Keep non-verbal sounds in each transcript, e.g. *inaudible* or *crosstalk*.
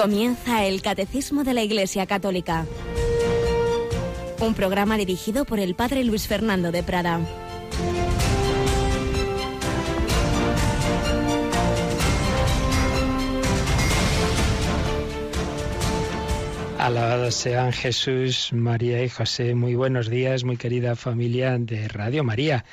Comienza el Catecismo de la Iglesia Católica. Un programa dirigido por el Padre Luis Fernando de Prada. Alabados sean Jesús, María y José. Muy buenos días, muy querida familia de Radio María.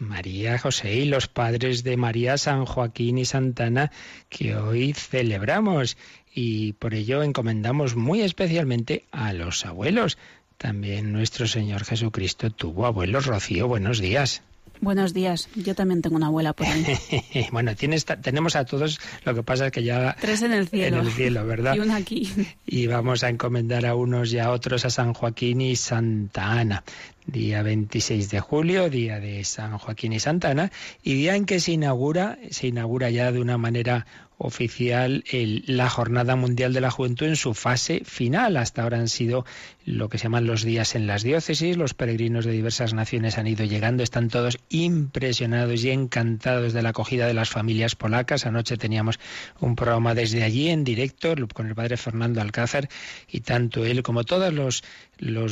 María, José y los padres de María, San Joaquín y Santana que hoy celebramos y por ello encomendamos muy especialmente a los abuelos. También nuestro Señor Jesucristo tuvo abuelos. Rocío, buenos días. Buenos días. Yo también tengo una abuela por ahí. *laughs* bueno, tienes, tenemos a todos, lo que pasa es que ya... Tres en el cielo. En el cielo, ¿verdad? *laughs* Y una aquí. Y vamos a encomendar a unos y a otros a San Joaquín y Santa Ana. Día 26 de julio, día de San Joaquín y Santa Ana, y día en que se inaugura, se inaugura ya de una manera oficial la Jornada Mundial de la Juventud en su fase final. Hasta ahora han sido lo que se llaman los días en las diócesis. Los peregrinos de diversas naciones han ido llegando, están todos impresionados y encantados de la acogida de las familias polacas. Anoche teníamos un programa desde allí en directo con el padre Fernando Alcázar y tanto él como todos los,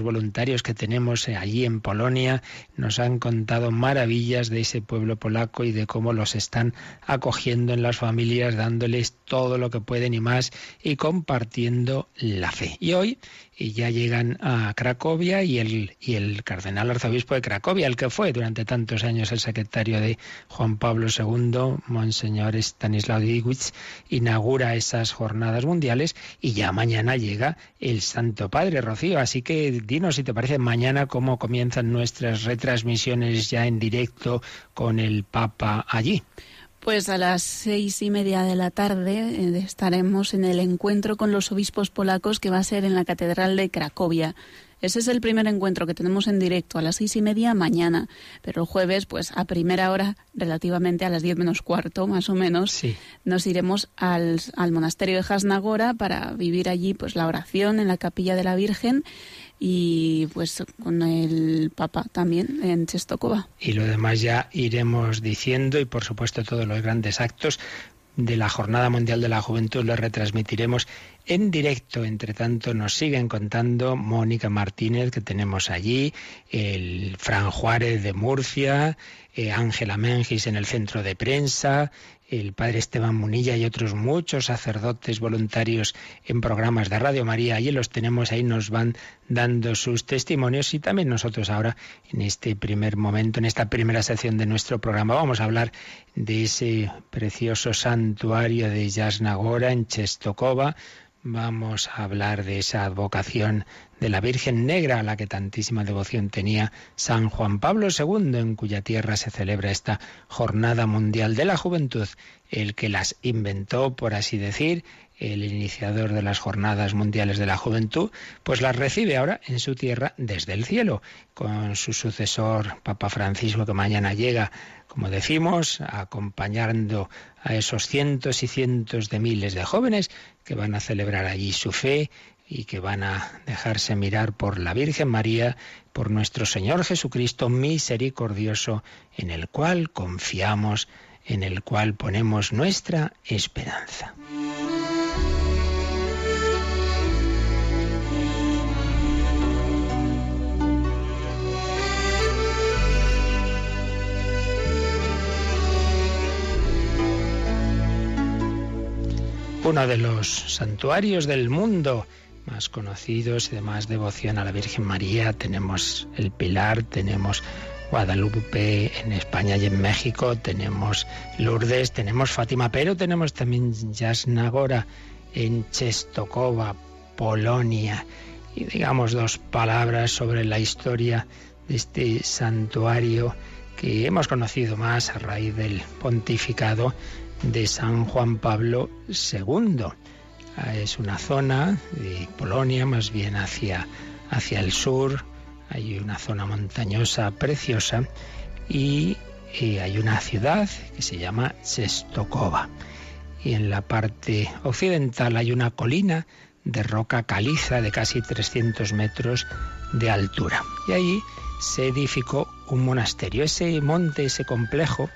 voluntarios que tenemos allí en Polonia nos han contado maravillas de ese pueblo polaco y de cómo los están acogiendo en las familias, dándoles todo lo que pueden y más y compartiendo la fe. Y hoy y ya llegan a Cracovia y el, y el cardenal arzobispo de Cracovia, el que fue durante tantos años el secretario de Juan Pablo II, Monseñor Stanislaw Diwitz, inaugura esas jornadas mundiales y ya mañana llega el Santo Padre Rocío. Así que dinos si te parece mañana cómo comienzan nuestras retransmisiones ya en directo con el Papa allí. Pues a las seis y media de la tarde eh, estaremos en el encuentro con los obispos polacos que va a ser en la Catedral de Cracovia. Ese es el primer encuentro que tenemos en directo a las seis y media mañana, pero el jueves, pues a primera hora, relativamente a las diez menos cuarto, más o menos, nos iremos al, al monasterio de Jasnagora para vivir allí, pues la oración en la capilla de la Virgen y pues con el Papa también en Chestokova. Y lo demás ya iremos diciendo y por supuesto todos los grandes actos de la Jornada Mundial de la Juventud los retransmitiremos en directo. Entre tanto, nos siguen contando Mónica Martínez, que tenemos allí, el Fran Juárez de Murcia, eh, Ángela Mengis en el centro de prensa, el padre Esteban Munilla y otros muchos sacerdotes voluntarios en programas de Radio María. y los tenemos ahí, nos van dando sus testimonios y también nosotros ahora, en este primer momento, en esta primera sección de nuestro programa, vamos a hablar de ese precioso santuario de Yasnagora en Chestokova. Vamos a hablar de esa advocación de la Virgen Negra, a la que tantísima devoción tenía San Juan Pablo II, en cuya tierra se celebra esta Jornada Mundial de la Juventud, el que las inventó, por así decir, el iniciador de las Jornadas Mundiales de la Juventud, pues las recibe ahora en su tierra desde el cielo, con su sucesor Papa Francisco, que mañana llega, como decimos, acompañando a esos cientos y cientos de miles de jóvenes que van a celebrar allí su fe y que van a dejarse mirar por la Virgen María, por nuestro Señor Jesucristo misericordioso, en el cual confiamos, en el cual ponemos nuestra esperanza. Uno de los santuarios del mundo más conocidos y de más devoción a la Virgen María. Tenemos el Pilar, tenemos Guadalupe en España y en México, tenemos Lourdes, tenemos Fátima, pero tenemos también Yasnagora en Chestokova, Polonia. Y digamos dos palabras sobre la historia de este santuario que hemos conocido más a raíz del pontificado de San Juan Pablo II. Ah, es una zona de Polonia, más bien hacia, hacia el sur. Hay una zona montañosa preciosa y, hay una ciudad que se llama Sestokova. Y en la parte occidental hay una colina de roca caliza de casi 300 metros de altura. Y ahí se edificó un monasterio. Ese monte, ese complejo,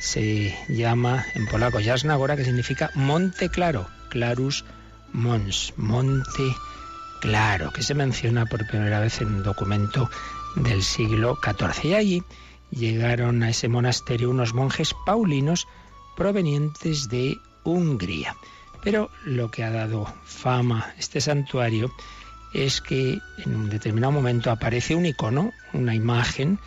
se llama en polaco Jasnagora, que significa monte claro, clarus Mons, Monte Claro, que se menciona por primera vez en un documento del siglo XIV. Y allí llegaron a ese monasterio unos monjes paulinos provenientes de Hungría. Pero lo que ha dado fama este santuario es que en un determinado momento aparece un icono, una imagen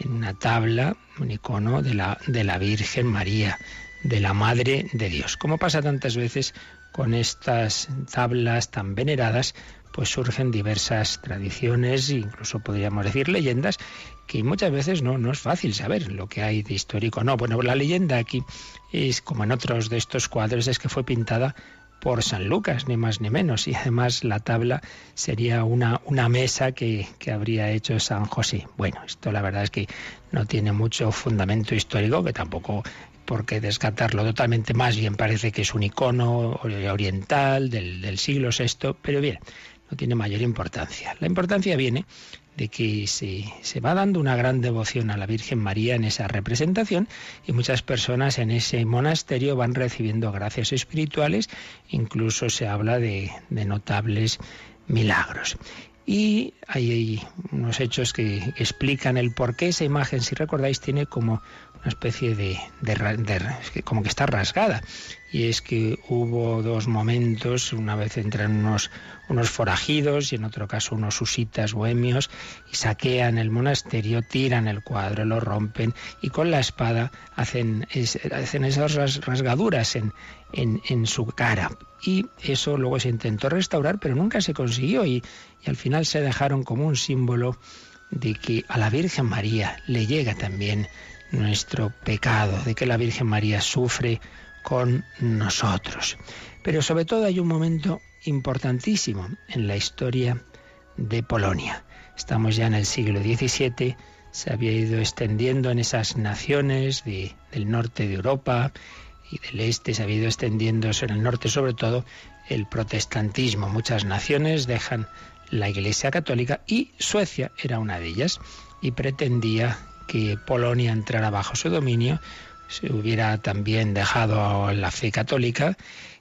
en una tabla, un icono de la, de la Virgen María, de la Madre de Dios. Como pasa tantas veces con estas tablas tan veneradas, pues surgen diversas tradiciones, incluso podríamos decir leyendas, que muchas veces no, no es fácil saber lo que hay de histórico. No, bueno, la leyenda aquí es, como en otros de estos cuadros, es que fue pintada por San Lucas, ni más ni menos. Y además la tabla sería una, una mesa que, que, habría hecho San José. Bueno, esto la verdad es que no tiene mucho fundamento histórico, que tampoco por qué descartarlo totalmente. Más bien parece que es un icono oriental del, del siglo VI, pero bien, no tiene mayor importancia. La importancia viene de que se, se, va dando una gran devoción a la Virgen María en esa representación y muchas personas en ese monasterio van recibiendo gracias espirituales, incluso se habla de, de notables milagros. Y hay, unos hechos que explican el por qué esa imagen, si recordáis, tiene como una especie de, de, como que está rasgada. Y es que hubo dos momentos, una vez entran unos, unos forajidos y en otro caso unos usitas bohemios y saquean el monasterio, tiran el cuadro, lo rompen y con la espada hacen, hacen esas rasgaduras en, en, en su cara. Y eso luego se intentó restaurar, pero nunca se consiguió y, y al final se dejaron como un símbolo de que a la Virgen María le llega también nuestro pecado, de que la Virgen María sufre con nosotros. Pero sobre todo hay un momento importantísimo en la historia de Polonia. Estamos ya en el siglo XVII, se había ido extendiendo en esas naciones del norte de Europa y del este, se había ido extendiendo en el norte sobre todo el protestantismo. Muchas naciones dejan la Iglesia Católica y Suecia era una de ellas y pretendía que Polonia entrara bajo su dominio, se hubiera también dejado la fe católica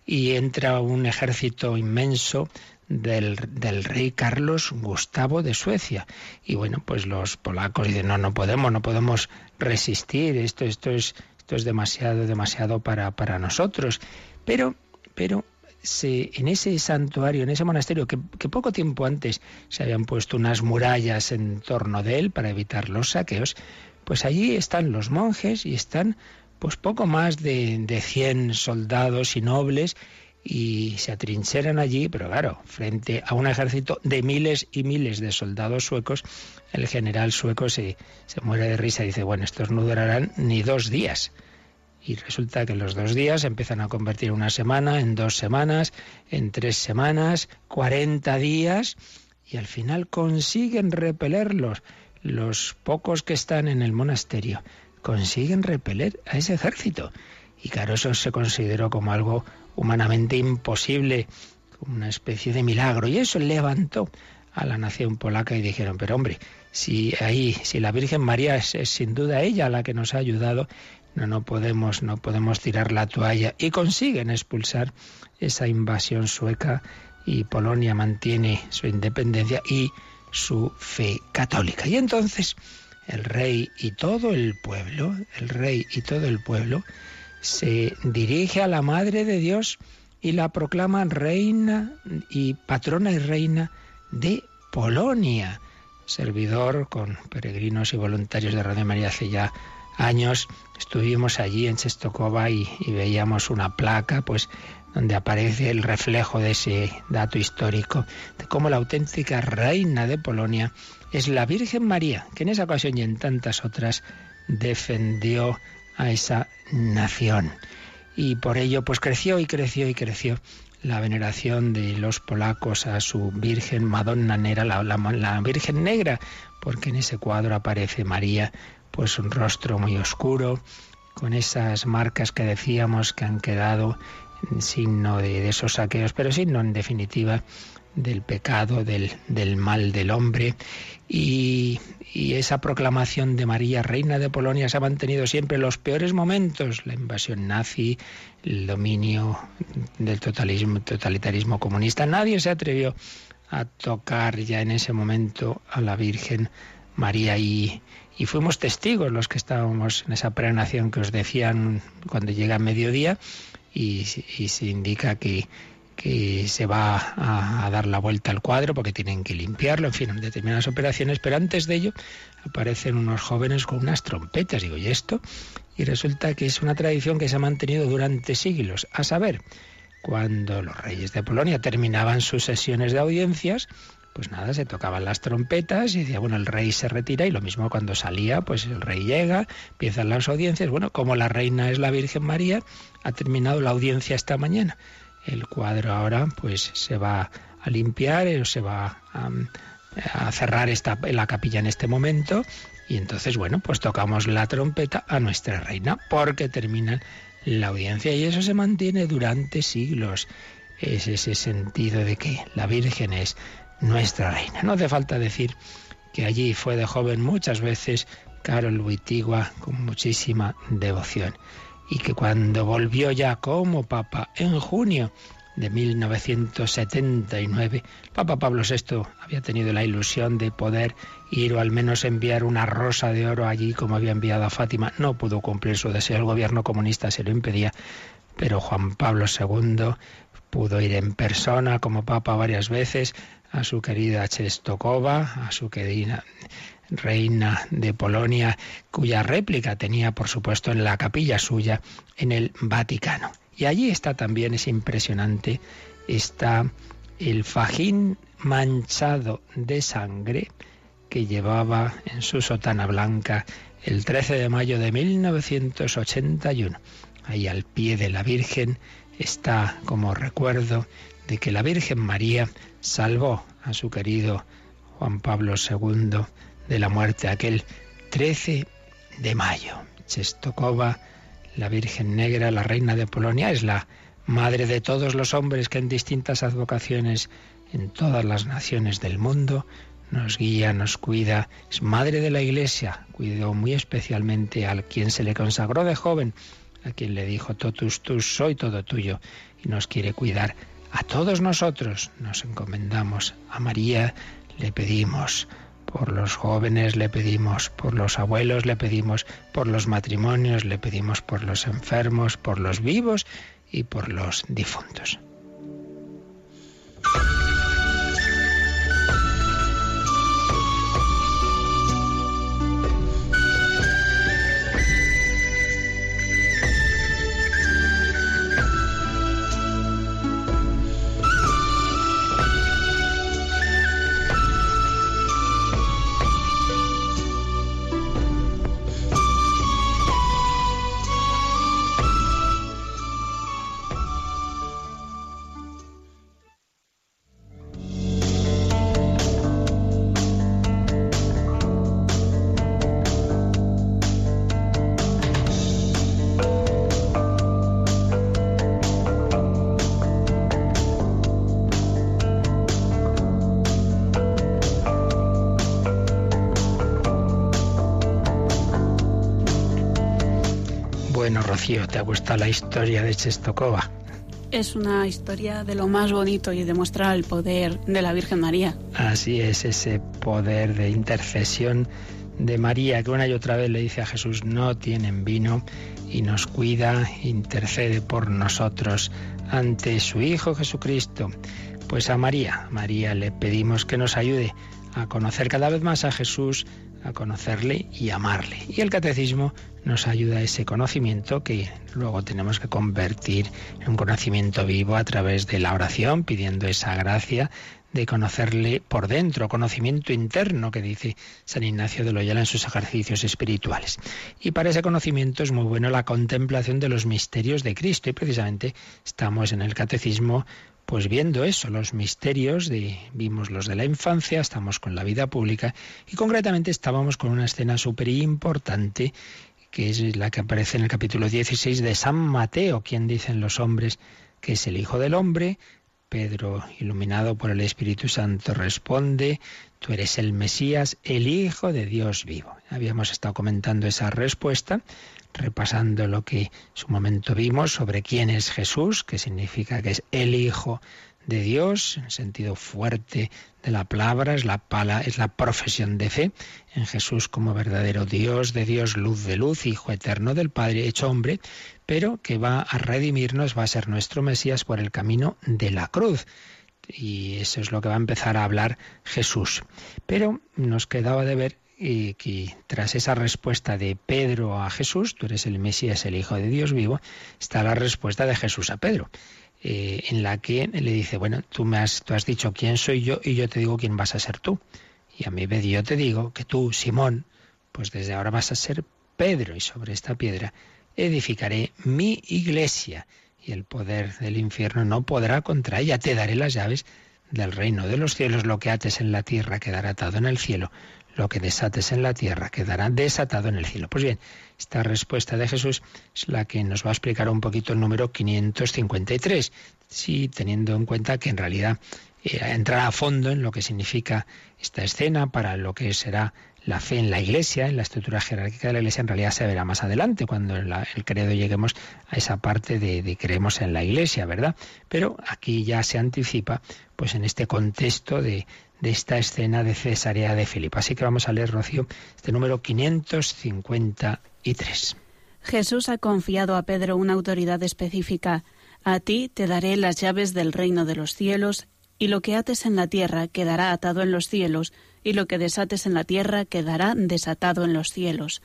y entra un ejército inmenso del, del, rey Carlos Gustavo de Suecia. Y bueno, pues los polacos dicen, no, no podemos, no podemos resistir, esto, esto es, esto es demasiado, demasiado para, para nosotros. Pero, pero se, en ese santuario, en ese monasterio, que, poco tiempo antes se habían puesto unas murallas en torno de él para evitar los saqueos, pues allí están los monjes y están pues poco más de, de 100 soldados y nobles y se atrincheran allí, pero claro, frente a un ejército de miles y miles de soldados suecos, el general sueco se, se muere de risa y dice, bueno, estos no durarán ni dos días. Y resulta que los dos días empiezan a convertir una semana en dos semanas, en tres semanas, 40 días, y al final consiguen repelerlos, los pocos que están en el monasterio consiguen repeler a ese ejército. Y claro, eso se consideró como algo humanamente imposible, como una especie de milagro. Y eso levantó a la nación polaca y dijeron, pero hombre, si ahí, si la Virgen María es, sin duda ella la que nos ha ayudado, no, no podemos, no podemos tirar la toalla. Y consiguen expulsar esa invasión sueca y Polonia mantiene su independencia y su fe católica. Y entonces el rey y todo el pueblo, el rey y todo el pueblo, se dirige a la Madre de Dios y la proclama reina y patrona y reina de Polonia. Servidor con peregrinos y voluntarios de Radio María hace ya años estuvimos allí en Chestokova y, y veíamos una placa, pues donde aparece el reflejo de ese dato histórico, de cómo la auténtica reina de Polonia es la Virgen María, que en esa ocasión y en tantas otras defendió a esa nación. Y por ello pues creció y creció y creció la veneración de los polacos a su Virgen Madonna Nera, la, Virgen Negra, porque en ese cuadro aparece María, pues un rostro muy oscuro, con esas marcas que decíamos que han quedado signo de, de, esos saqueos, pero signo en definitiva del pecado, del, del mal del hombre. Y, y, esa proclamación de María, reina de Polonia, se ha mantenido siempre en los peores momentos, la invasión nazi, el dominio del totalismo, totalitarismo comunista. Nadie se atrevió a tocar ya en ese momento a la Virgen María y, y fuimos testigos los que estábamos en esa prenación que os decían cuando llega mediodía y, y se indica que que se va a, dar la vuelta al cuadro porque tienen que limpiarlo, en fin, determinadas operaciones, pero antes de ello aparecen unos jóvenes con unas trompetas, digo, ¿y esto? Y resulta que es una tradición que se ha mantenido durante siglos, a saber, cuando los reyes de Polonia terminaban sus sesiones de audiencias, pues nada, se tocaban las trompetas y decía, bueno, el rey se retira y lo mismo cuando salía, pues el rey llega, empiezan las audiencias, bueno, como la reina es la Virgen María, ha terminado la audiencia esta mañana el cuadro ahora pues se va a limpiar, o se va a, cerrar esta, la capilla en este momento y entonces bueno pues tocamos la trompeta a nuestra reina porque termina la audiencia y eso se mantiene durante siglos. Es ese sentido de que la Virgen es nuestra reina. No hace falta decir que allí fue de joven muchas veces Carol Wittigua con muchísima devoción y que cuando volvió ya como papa en junio de 1979, Papa Pablo VI había tenido la ilusión de poder ir o al menos enviar una rosa de oro allí como había enviado a Fátima. No pudo cumplir su deseo, el gobierno comunista se lo impedía, pero Juan Pablo II pudo ir en persona como papa varias veces a su querida Chestokova, a su querida reina de Polonia, cuya réplica tenía, por supuesto, en la capilla suya en el Vaticano. Y allí está también, es impresionante, está el fajín manchado de sangre que llevaba en su sotana blanca el 13 de mayo de 1981. Ahí al pie de la Virgen está como recuerdo de que la Virgen María salvó a su querido Juan Pablo II de la muerte, aquel 13 de mayo. Chestokova, la Virgen Negra, la Reina de Polonia, es la madre de todos los hombres que en distintas advocaciones en todas las naciones del mundo nos guía, nos cuida, es madre de la Iglesia, cuidó muy especialmente al quien se le consagró de joven, a quien le dijo totus tus, soy todo tuyo, y nos quiere cuidar. A todos nosotros nos encomendamos, a María le pedimos, por los jóvenes le pedimos, por los abuelos le pedimos, por los matrimonios le pedimos, por los enfermos, por los vivos y por los difuntos. ¿Te ha gustado la historia de Chestokova? Es una historia de lo más bonito y demuestra el poder de la Virgen María. Así es, ese poder de intercesión de María que una y otra vez le dice a Jesús, no tienen vino y nos cuida, intercede por nosotros ante su Hijo Jesucristo. Pues a María, María le pedimos que nos ayude a conocer cada vez más a Jesús, a conocerle y amarle. Y el catecismo nos ayuda a ese conocimiento que luego tenemos que convertir en un conocimiento vivo a través de la oración, pidiendo esa gracia de conocerle por dentro, conocimiento interno que dice San Ignacio de Loyola en sus ejercicios espirituales. Y para ese conocimiento es muy bueno la contemplación de los misterios de Cristo y precisamente estamos en el catecismo pues viendo eso, los misterios vimos los de la infancia, estamos con la vida pública y concretamente estábamos con una escena súper importante que es la que aparece en el capítulo 16 de San Mateo, quien dicen los hombres que es el Hijo del Hombre, Pedro, iluminado por el Espíritu Santo, responde, tú eres el Mesías, el Hijo de Dios vivo. Habíamos estado comentando esa respuesta, repasando lo que en su momento vimos sobre quién es Jesús, que significa que es el Hijo de Dios, en sentido fuerte de la palabra, es la, es la profesión de fe en Jesús como verdadero Dios de Dios, luz de luz, Hijo eterno del Padre, hecho hombre, pero que va a redimirnos, va a ser nuestro Mesías por el camino de la cruz. Y eso es lo que va a empezar a hablar Jesús. Pero nos quedaba de ver y que tras esa respuesta de Pedro a Jesús, tú eres el Mesías, el Hijo de Dios vivo, está la respuesta de Jesús a Pedro. Eh, en la que le dice, bueno, tú me has, tú has dicho quién soy yo y yo te digo quién vas a ser tú. Y a mi vez yo te digo que tú, Simón, pues desde ahora vas a ser Pedro y sobre esta piedra edificaré mi iglesia y el poder del infierno no podrá contra ella. Te daré las llaves del reino de los cielos. Lo que ates en la tierra quedará atado en el cielo. Lo que desates en la tierra quedará desatado en el cielo. Pues bien, esta respuesta de Jesús es la que nos va a explicar un poquito el número 553, sí, teniendo en cuenta que en realidad eh, entrar a fondo en lo que significa esta escena para lo que será la fe en la Iglesia, en la estructura jerárquica de la Iglesia, en realidad se verá más adelante, cuando el credo lleguemos a esa parte de, de, creemos en la Iglesia, ¿verdad? Pero aquí ya se anticipa, pues en este contexto de, de esta escena de Cesarea de Filipo. Así que vamos a leer, Rocío, este número 550 Jesús ha confiado a Pedro una autoridad específica. A ti te daré las llaves del reino de los cielos, y lo que ates en la tierra quedará atado en los cielos, y lo que desates en la tierra quedará desatado en los cielos.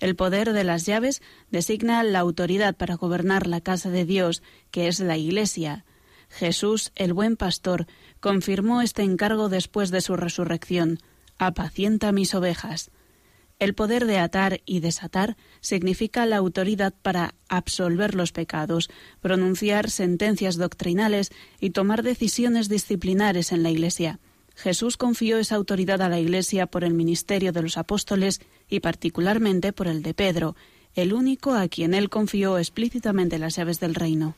El poder de las llaves designa la autoridad para gobernar la casa de Dios, que es la Iglesia. Jesús, el buen pastor, confirmó este encargo después de su resurrección. Apacienta mis ovejas. El poder de atar y desatar significa la autoridad para absolver los pecados, pronunciar sentencias doctrinales y tomar decisiones disciplinares en la Iglesia. Jesús confió esa autoridad a la Iglesia por el ministerio de los apóstoles y particularmente por el de Pedro, el único a quien él confió explícitamente las llaves del reino.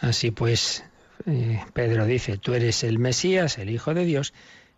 Así pues, eh, Pedro dice, tú eres el Mesías, el Hijo de Dios,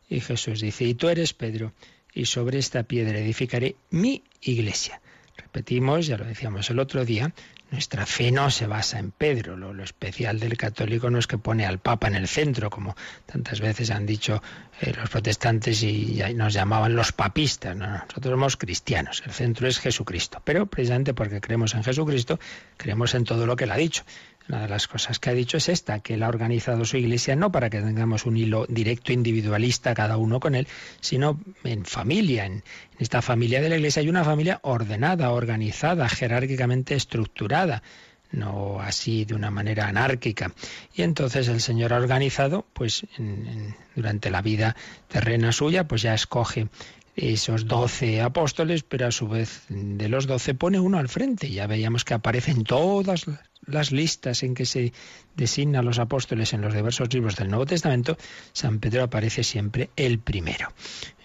y Jesús dice, y tú eres Pedro, y sobre esta piedra edificaré mi iglesia. Repetimos, ya lo decíamos el otro día, nuestra fe no se basa en Pedro. Lo, especial del católico no es que pone al Papa en el centro, como tantas veces han dicho eh, los protestantes y, y, nos llamaban los papistas. No, nosotros somos cristianos. El centro es Jesucristo. Pero precisamente porque creemos en Jesucristo, creemos en todo lo que él ha dicho. Una de las cosas que ha dicho es esta, que él ha organizado su iglesia no para que tengamos un hilo directo individualista cada uno con él, sino en familia, en, esta familia de la iglesia hay una familia ordenada, organizada, jerárquicamente estructurada no así de una manera anárquica. Y entonces el Señor ha organizado, pues durante la vida terrena suya, pues ya escoge esos doce apóstoles, pero a su vez de los doce pone uno al frente. Ya veíamos que aparecen todas las listas en que se designa a los apóstoles en los diversos libros del Nuevo Testamento, San Pedro aparece siempre el primero.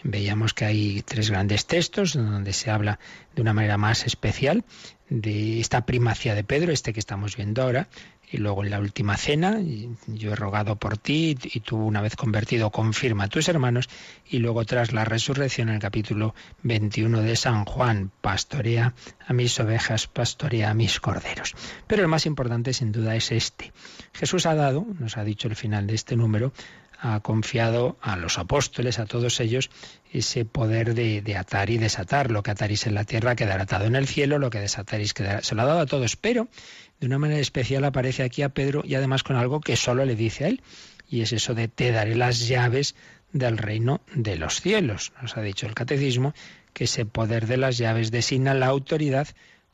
Veíamos que hay tres grandes textos donde se habla de una manera más especial de esta primacia de Pedro, este que estamos viendo ahora, y luego en la última cena, yo he rogado por ti y tú una vez convertido confirma a tus hermanos y luego tras la resurrección en el capítulo 21 de San Juan, pastorea a mis ovejas, pastorea a mis corderos. Pero el más importante sin duda es este. Jesús ha dado, nos ha dicho el final de este número, ha confiado a los apóstoles, a todos ellos, ese poder de, atar y desatar. Lo que ataréis en la tierra quedará atado en el cielo, lo que desataréis quedará. Se lo ha dado a todos, pero de una manera especial aparece aquí a Pedro y además con algo que solo le dice a él, y es eso de te daré las llaves del reino de los cielos. Nos ha dicho el catecismo que ese poder de las llaves designa la autoridad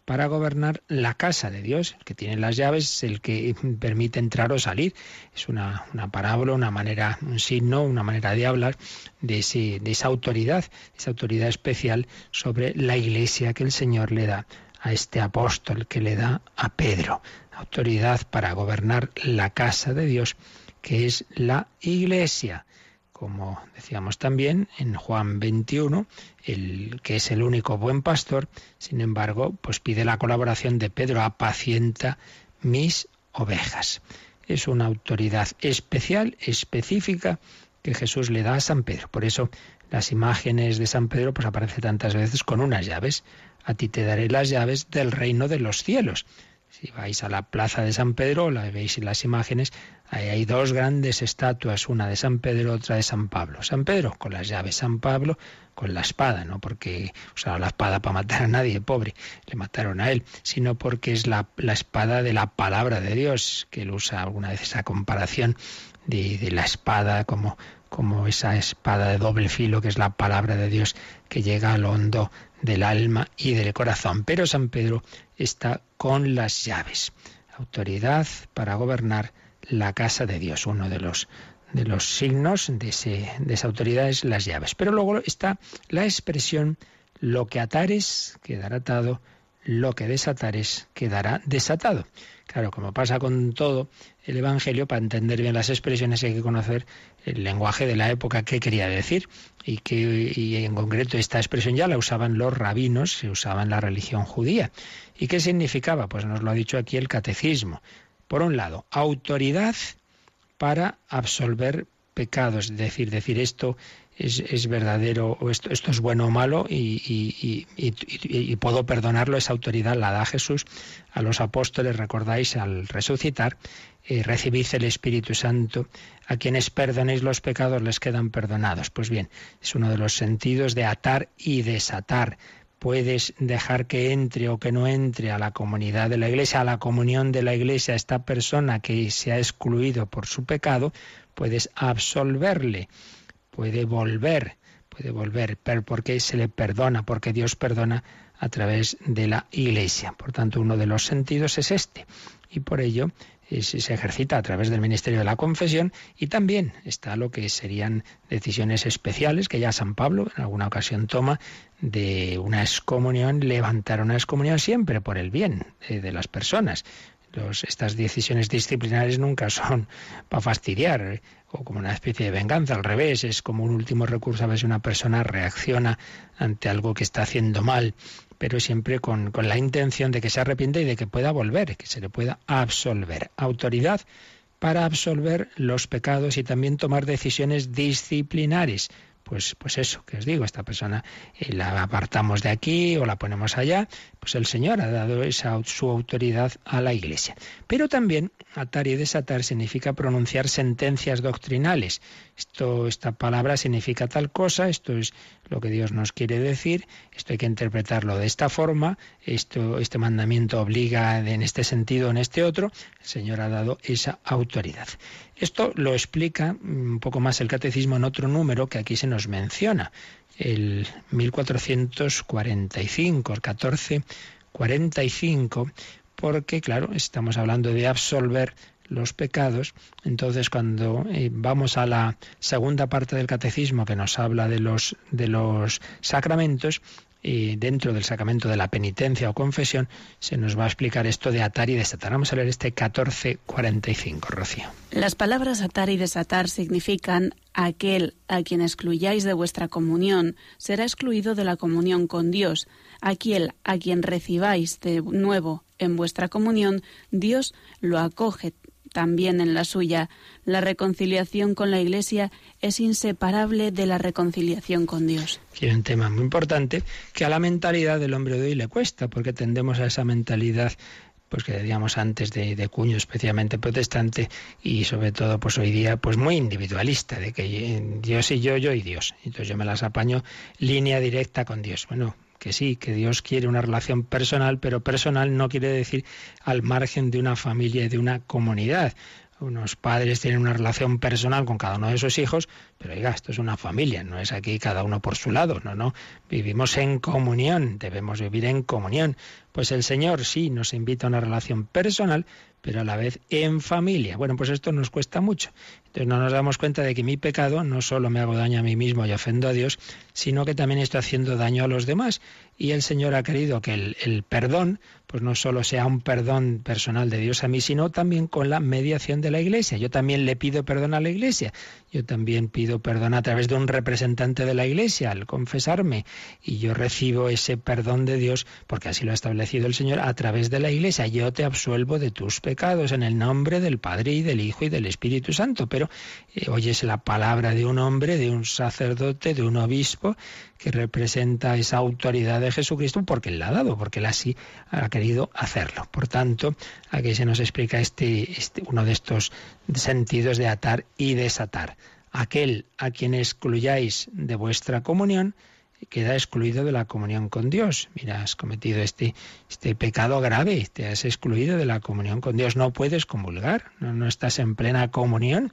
para gobernar la casa de Dios. El que tiene las llaves es el que permite entrar o salir. Es una, una parábola, una manera, un signo, una manera de hablar de, de esa autoridad, esa autoridad especial sobre la iglesia que el Señor le da a este apóstol que le da a Pedro. Autoridad para gobernar la casa de Dios, que es la iglesia como decíamos también en Juan 21, el que es el único buen pastor, sin embargo, pues pide la colaboración de Pedro, apacienta mis ovejas. es una autoridad especial, específica, que Jesús le da a San Pedro. Por eso las imágenes de San Pedro pues aparecen tantas veces con unas llaves. A ti te daré las llaves del reino de los cielos. Si vais a la plaza de San Pedro, la veis en las imágenes, ahí hay dos grandes estatuas, una de San Pedro, otra de San Pablo. San Pedro con las llaves, San Pablo con la espada, no porque usaba la espada para matar a nadie, pobre, le mataron a él, sino porque es la, espada de la palabra de Dios, que él usa alguna vez esa comparación de, de la espada como, como esa espada de doble filo que es la palabra de Dios que llega al hondo del alma y del corazón. Pero San Pedro está con las llaves, autoridad para gobernar la casa de Dios, uno de los de los signos de, ese, de esa autoridad es las llaves. Pero luego está la expresión lo que atares quedará atado, lo que desatares quedará desatado. Claro, como pasa con todo el Evangelio, para entender bien las expresiones hay que conocer el lenguaje de la época, qué quería decir, y que y en concreto esta expresión ya la usaban los rabinos, se usaba en la religión judía. ¿Y qué significaba? Pues nos lo ha dicho aquí el catecismo. Por un lado, autoridad para absolver pecados, es decir, decir esto es, verdadero o esto, esto, es bueno o malo y, y, puedo perdonarlo, esa autoridad la da Jesús a los apóstoles, recordáis, al resucitar, eh, recibid el Espíritu Santo, a quienes perdonéis los pecados les quedan perdonados. Pues bien, es uno de los sentidos de atar y desatar. Puedes dejar que entre o que no entre a la comunidad de la Iglesia, a la comunión de la Iglesia, esta persona que se ha excluido por su pecado, puedes absolverle puede volver, puede volver, pero porque se le perdona, porque Dios perdona a través de la Iglesia. Por tanto, uno de los sentidos es este. Y por ello eh, se ejercita a través del ministerio de la confesión y también está lo que serían decisiones especiales que ya San Pablo en alguna ocasión toma de una excomunión, levantar una excomunión siempre por el bien de, de las personas. Estas decisiones disciplinares nunca son para fastidiar o como una especie de venganza, al revés, es como un último recurso a ver si una persona reacciona ante algo que está haciendo mal, pero siempre con, con la intención de que se arrepienta y de que pueda volver, que se le pueda absolver. Autoridad para absolver los pecados y también tomar decisiones disciplinares pues, pues eso que os digo, esta persona eh, la apartamos de aquí o la ponemos allá, pues el Señor ha dado esa su autoridad a la Iglesia. Pero también atar y desatar significa pronunciar sentencias doctrinales. Esto, esta palabra significa tal cosa, esto es lo que Dios nos quiere decir, esto hay que interpretarlo de esta forma, esto, este mandamiento obliga en este sentido en este otro, el Señor ha dado esa autoridad. Esto lo explica un poco más el catecismo en otro número que aquí se nos menciona, el 1445, el 1445, porque claro, estamos hablando de absolver los pecados. Entonces, cuando eh, vamos a la segunda parte del catecismo que nos habla de los, de los sacramentos, y dentro del sacramento de la penitencia o confesión, se nos va a explicar esto de atar y desatar. Vamos a leer este 1445, Rocío. Las palabras atar y desatar significan aquel a quien excluyáis de vuestra comunión será excluido de la comunión con Dios. Aquel a quien recibáis de nuevo en vuestra comunión, Dios lo acoge también en la suya. La reconciliación con la Iglesia es inseparable de la reconciliación con Dios. Y un tema muy importante que a la mentalidad del hombre de hoy le cuesta, porque tendemos a esa mentalidad pues que decíamos antes de, de, cuño especialmente protestante y sobre todo pues hoy día pues muy individualista de que Dios y yo, yo y Dios. Entonces yo me las apaño línea directa con Dios. Bueno, que sí, que Dios quiere una relación personal, pero personal no quiere decir al margen de una familia y de una comunidad. Unos padres tienen una relación personal con cada uno de sus hijos, pero oiga, esto es una familia, no es aquí cada uno por su lado, no, no. Vivimos en comunión, debemos vivir en comunión. Pues el Señor sí nos invita a una relación personal, pero a la vez en familia. Bueno, pues esto nos cuesta mucho. Entonces no nos damos cuenta de que mi pecado no solo me hago daño a mí mismo y ofendo a Dios, sino que también estoy haciendo daño a los demás. Y el Señor ha querido que el, el perdón, pues no solo sea un perdón personal de Dios a mí, sino también con la mediación de la Iglesia. Yo también le pido perdón a la Iglesia. Yo también pido perdón a través de un representante de la Iglesia al confesarme. Y yo recibo ese perdón de Dios porque así lo ha establecido el Señor a través de la Iglesia. Yo te absuelvo de tus pecados en el nombre del Padre y del Hijo y del Espíritu Santo. Pero eh, oyes la palabra de un hombre, de un sacerdote, de un obispo, que representa esa autoridad de Jesucristo porque Él la ha dado, porque Él así ha querido hacerlo. Por tanto, aquí se nos explica este, este uno de estos sentidos de atar y desatar. Aquel a quien excluyáis de vuestra comunión, queda excluido de la comunión con Dios. Mira, has cometido este, este pecado grave, te has excluido de la comunión con Dios. No puedes comulgar, no, no estás en plena comunión.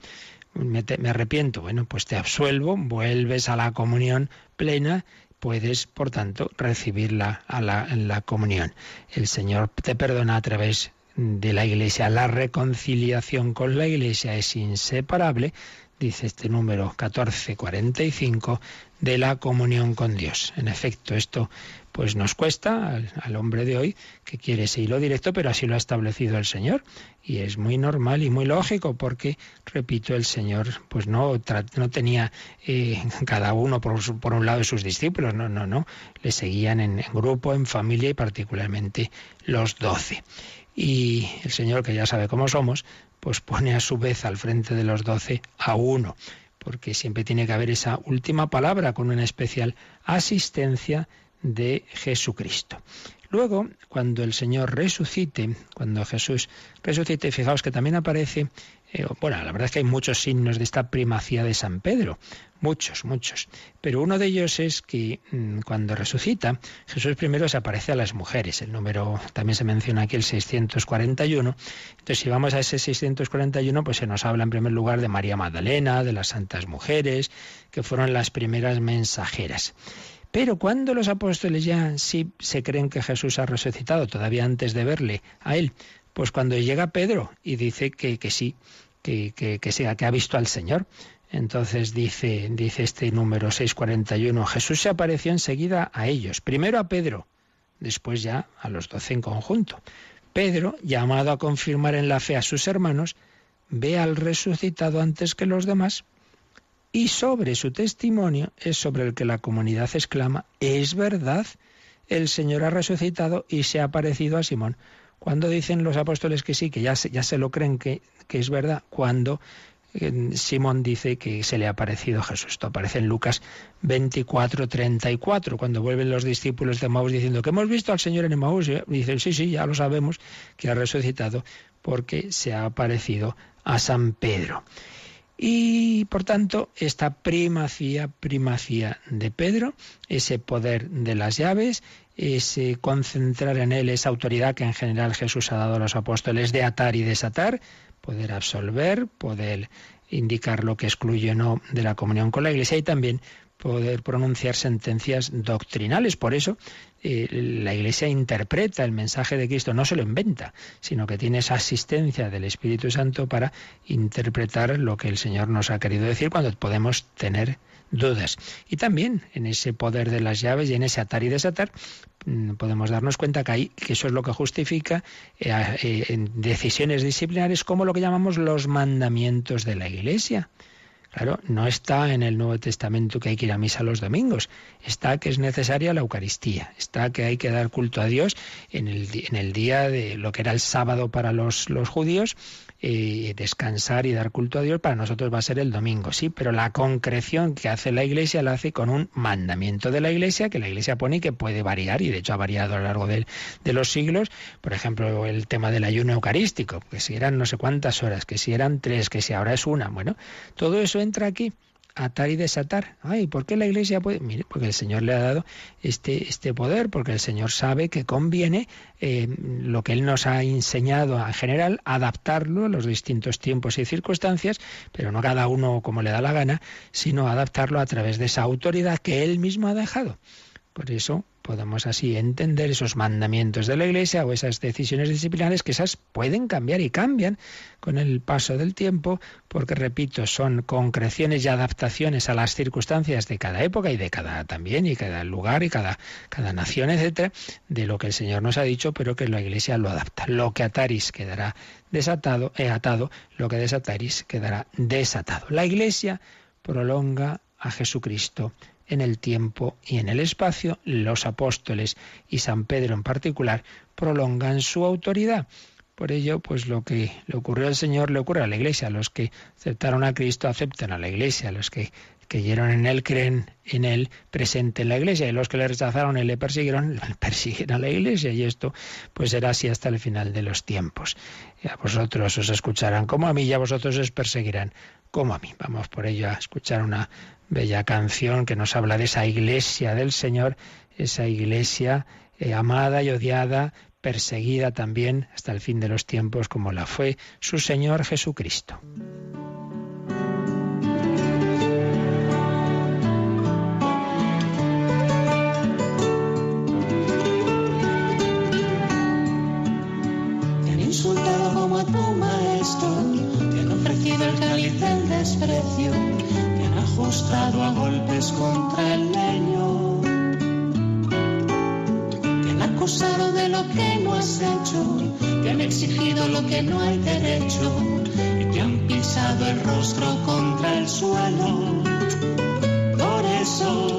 Me, arrepiento, bueno, pues te absuelvo, vuelves a la comunión plena, puedes, por tanto, recibirla la, en la comunión. El Señor te perdona a través de la Iglesia. La reconciliación con la Iglesia es inseparable dice este número 1445, de la comunión con Dios. En efecto, esto pues nos cuesta al, hombre de hoy que quiere ese hilo directo, pero así lo ha establecido el Señor. Y es muy normal y muy lógico porque, repito, el Señor pues no, no tenía eh, cada uno por, un lado sus discípulos, no, no, no. Le seguían en grupo, en familia y particularmente los doce. Y el Señor, que ya sabe cómo somos, pues pone a su vez al frente de los doce a uno, porque siempre tiene que haber esa última palabra con una especial asistencia de Jesucristo. Luego, cuando el Señor resucite, cuando Jesús resucite, fijaos que también aparece eh, bueno, la verdad es que hay muchos signos de esta primacía de San Pedro, muchos, muchos. Pero uno de ellos es que mm, cuando resucita, Jesús primero se aparece a las mujeres. El número también se menciona aquí, el 641. Entonces, si vamos a ese 641, pues se nos habla en primer lugar de María Magdalena, de las santas mujeres, que fueron las primeras mensajeras. Pero cuando los apóstoles ya sí se creen que Jesús ha resucitado, todavía antes de verle a él, pues cuando llega Pedro y dice que, que sí, que, que, sea, que ha visto al Señor. Entonces dice, este número 641, Jesús se apareció enseguida a ellos, primero a Pedro, después ya a los doce en conjunto. Pedro, llamado a confirmar en la fe a sus hermanos, ve al resucitado antes que los demás y sobre su testimonio es sobre el que la comunidad exclama, es verdad, el Señor ha resucitado y se ha aparecido a Simón. Cuando dicen los apóstoles que sí, que ya se, lo creen que, es verdad, cuando Simón dice que se le ha aparecido Jesús. Esto aparece en Lucas 24, 34, cuando vuelven los discípulos de Maús diciendo que hemos visto al Señor en Maús. Y dicen, sí, sí, ya lo sabemos, que ha resucitado porque se ha aparecido a San Pedro. Y por tanto, esta primacía, primacía de Pedro, ese poder de las llaves, ese concentrar en él esa autoridad que en general Jesús ha dado a los apóstoles de atar y desatar, poder absolver, poder indicar lo que excluye o no de la comunión con la Iglesia y también poder pronunciar sentencias doctrinales. Por eso eh, la Iglesia interpreta el mensaje de Cristo, no se lo inventa, sino que tiene esa asistencia del Espíritu Santo para interpretar lo que el Señor nos ha querido decir cuando podemos tener dudas. Y también en ese poder de las llaves y en ese atar y desatar podemos darnos cuenta que, eso es lo que justifica eh, eh, en decisiones disciplinares como lo que llamamos los mandamientos de la Iglesia. Claro, no está en el Nuevo Testamento que hay que ir a misa los domingos, está que es necesaria la Eucaristía, está que hay que dar culto a Dios en el, en el día de lo que era el sábado para los judíos, eh, descansar y dar culto a Dios para nosotros va a ser el domingo, sí, pero la concreción que hace la Iglesia la hace con un mandamiento de la Iglesia que la Iglesia pone y que puede variar y de hecho ha variado a lo largo de, de los siglos. Por ejemplo, el tema del ayuno eucarístico, que si eran no sé cuántas horas, que si eran tres, que si ahora es una. Bueno, todo eso entra aquí atar y desatar. Ay, ¿por qué la Iglesia puede? Mire, porque el Señor le ha dado este, este poder, porque el Señor sabe que conviene eh, lo que Él nos ha enseñado en general, adaptarlo a los distintos tiempos y circunstancias, pero no cada uno como le da la gana, sino adaptarlo a través de esa autoridad que Él mismo ha dejado. Por eso podemos así entender esos mandamientos de la Iglesia o esas decisiones disciplinares que esas pueden cambiar y cambian con el paso del tiempo, porque repito, son concreciones y adaptaciones a las circunstancias de cada época y de cada también y cada lugar y cada, cada nación, etcétera, de lo que el Señor nos ha dicho, pero que la Iglesia lo adapta. Lo que ataris quedará desatado, he atado, lo que desataris quedará desatado. La Iglesia prolonga a Jesucristo en el tiempo y en el espacio. Los apóstoles y San Pedro en particular prolongan su autoridad. Por ello, pues lo que le ocurrió al Señor le ocurre a la Iglesia. Los que aceptaron a Cristo aceptan a la Iglesia. Los que creyeron en Él creen en Él presente en la Iglesia. Y los que le rechazaron y le persiguieron, *laughs* persiguen a la Iglesia. Y esto pues será así hasta el final de los tiempos. Y a vosotros os escucharán como a mí y a vosotros os perseguirán como a mí. Vamos por ello a escuchar una bella canción que nos habla de esa Iglesia del Señor, esa Iglesia eh, amada y odiada, perseguida también hasta el fin de los tiempos como la fue su Señor Jesucristo. Insultado como a tu maestro, te han ofrecido el cáliz del desprecio, te han ajustado a golpes contra el leño. Acusado de lo que no has hecho, te han exigido lo que no hay derecho. Y te han pisado el rostro contra el suelo. Por eso,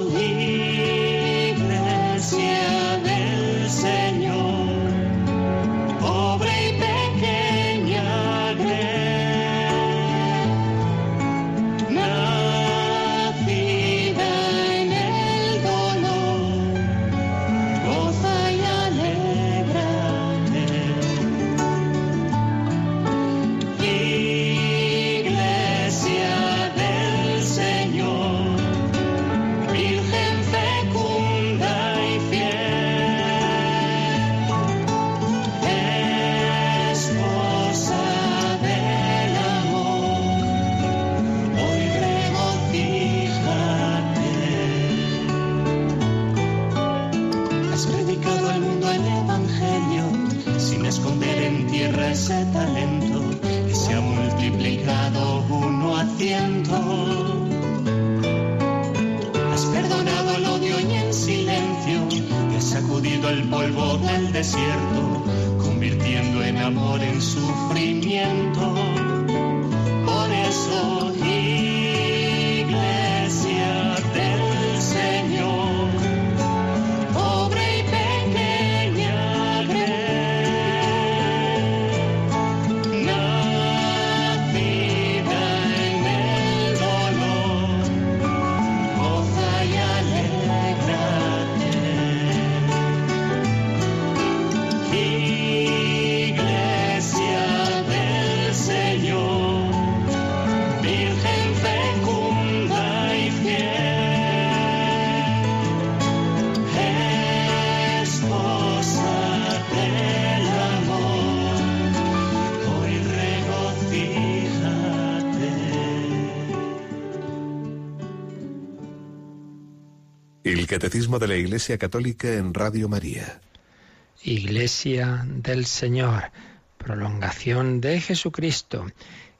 desierto, De la Iglesia Católica en Radio María. Iglesia del Señor, prolongación de Jesucristo.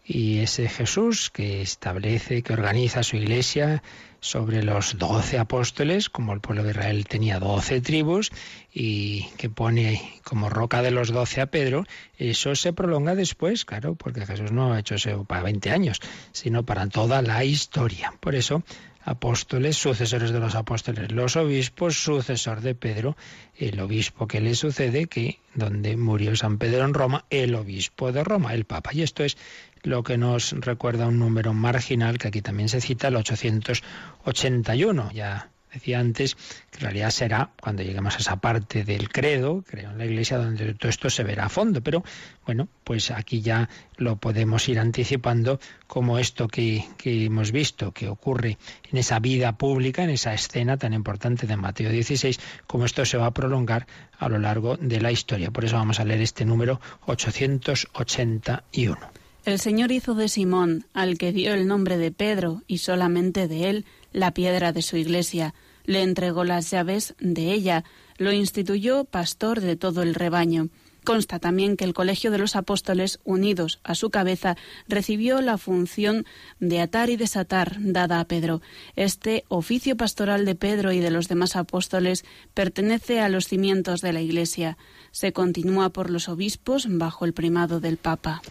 Y ese Jesús que establece, que organiza su iglesia sobre los doce apóstoles, como el pueblo de Israel tenía doce tribus, y que pone como roca de los doce a Pedro, eso se prolonga después, claro, porque Jesús no ha hecho eso para 20 años, sino para toda la historia. Por eso apóstoles, sucesores de los apóstoles, los obispos, sucesor de Pedro, el obispo que le sucede, que donde murió San Pedro en Roma, el obispo de Roma, el Papa. Y esto es lo que nos recuerda un número marginal que aquí también se cita, el 881. Ya decía antes que en realidad será cuando lleguemos a esa parte del credo, creo en la iglesia, donde todo esto se verá a fondo. Pero bueno, pues aquí ya lo podemos ir anticipando como esto que, que hemos visto, que ocurre en esa vida pública, en esa escena tan importante de Mateo 16, como esto se va a prolongar a lo largo de la historia. Por eso vamos a leer este número 881. El Señor hizo de Simón, al que dio el nombre de Pedro, y solamente de él, la piedra de su iglesia. Le entregó las llaves de ella, lo instituyó pastor de todo el rebaño. Consta también que el Colegio de los Apóstoles, unidos a su cabeza, recibió la función de atar y desatar dada a Pedro. Este oficio pastoral de Pedro y de los demás apóstoles pertenece a los cimientos de la Iglesia. Se continúa por los obispos bajo el primado del Papa.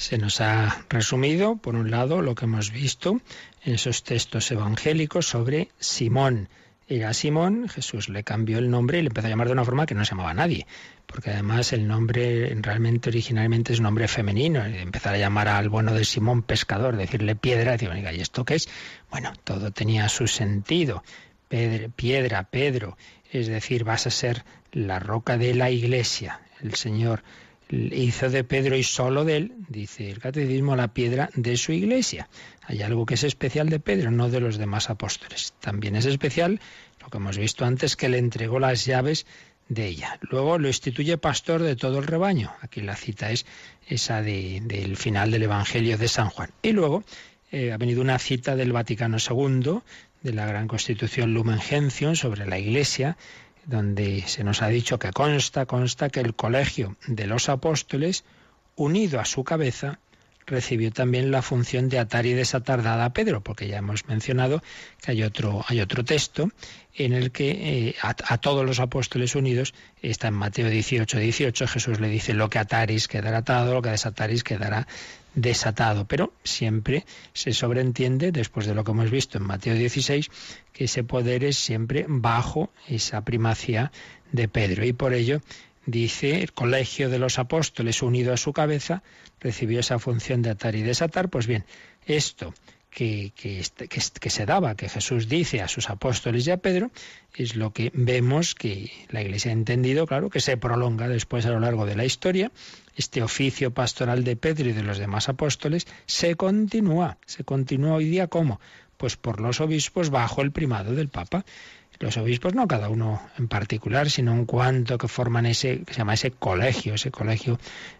Se nos ha resumido, por un lado, lo que hemos visto en esos textos evangélicos sobre Simón. Era Simón, Jesús le cambió el nombre y le empezó a llamar de una forma que no se llamaba nadie, porque además el nombre realmente originalmente es un nombre femenino. Empezar a llamar al bueno de Simón pescador, decirle piedra, decir, oiga, ¿y esto qué es? Bueno, todo tenía su sentido. piedra, Pedro, es decir, vas a ser la roca de la iglesia. El Señor hizo de Pedro y solo de él, dice el catecismo, la piedra de su iglesia. Hay algo que es especial de Pedro, no de los demás apóstoles. También es especial lo que hemos visto antes, que le entregó las llaves de ella. Luego lo instituye pastor de todo el rebaño. Aquí la cita es esa del final del Evangelio de San Juan. Y luego eh, ha venido una cita del Vaticano II, de la gran constitución Lumen Gentium sobre la Iglesia, donde se nos ha dicho que consta, consta que el colegio de los apóstoles, unido a su cabeza, recibió también la función de atar y desatar dada a Pedro, porque ya hemos mencionado que hay otro, hay otro texto en el que eh, a, todos los apóstoles unidos, está en Mateo 18, 18, Jesús le dice, lo que ataris quedará atado, lo que desataris quedará desatado. Pero siempre se sobreentiende, después de lo que hemos visto en Mateo 16, que ese poder es siempre bajo esa primacía de Pedro. Y por ello dice, el colegio de los apóstoles unido a su cabeza recibió esa función de atar y desatar. Pues bien, esto que, que, que, se daba, que Jesús dice a sus apóstoles y a Pedro, es lo que vemos que la Iglesia ha entendido, claro, que se prolonga después a lo largo de la historia. Este oficio pastoral de Pedro y de los demás apóstoles se continúa. ¿Se continúa hoy día cómo? Pues por los obispos bajo el primado del Papa los obispos, no cada uno en particular, sino en cuanto que forman ese, que se llama ese colegio, ese colegio